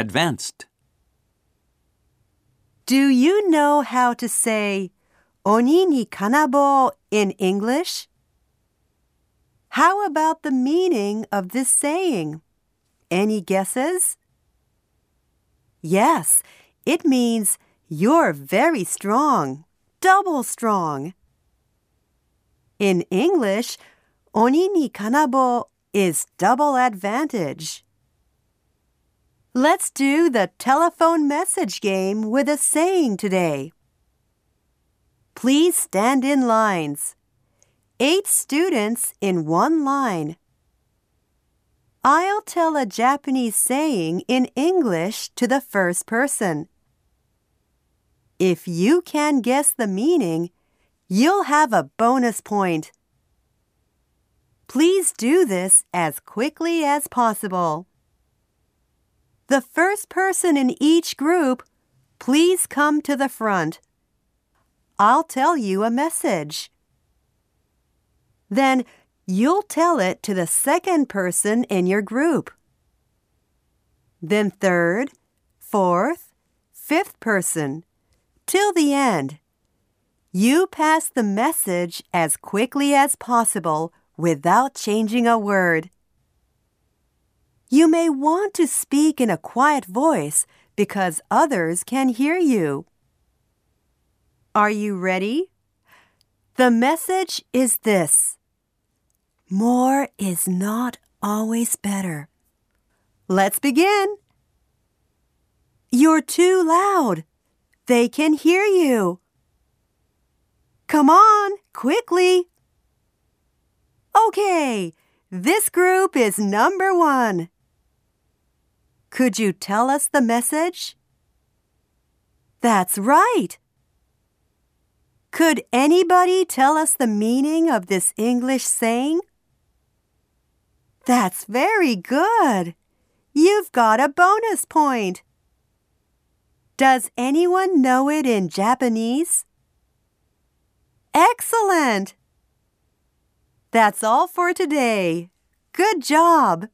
advanced. Do you know how to say oni ni kanabo in English? How about the meaning of this saying? Any guesses? Yes, it means you're very strong, double strong. In English, oni ni kanabo is double advantage. Let's do the telephone message game with a saying today. Please stand in lines. Eight students in one line. I'll tell a Japanese saying in English to the first person. If you can guess the meaning, you'll have a bonus point. Please do this as quickly as possible. The first person in each group, please come to the front. I'll tell you a message. Then you'll tell it to the second person in your group. Then third, fourth, fifth person, till the end. You pass the message as quickly as possible without changing a word. You may want to speak in a quiet voice because others can hear you. Are you ready? The message is this More is not always better. Let's begin. You're too loud. They can hear you. Come on, quickly. Okay, this group is number one. Could you tell us the message? That's right. Could anybody tell us the meaning of this English saying? That's very good. You've got a bonus point. Does anyone know it in Japanese? Excellent! That's all for today. Good job!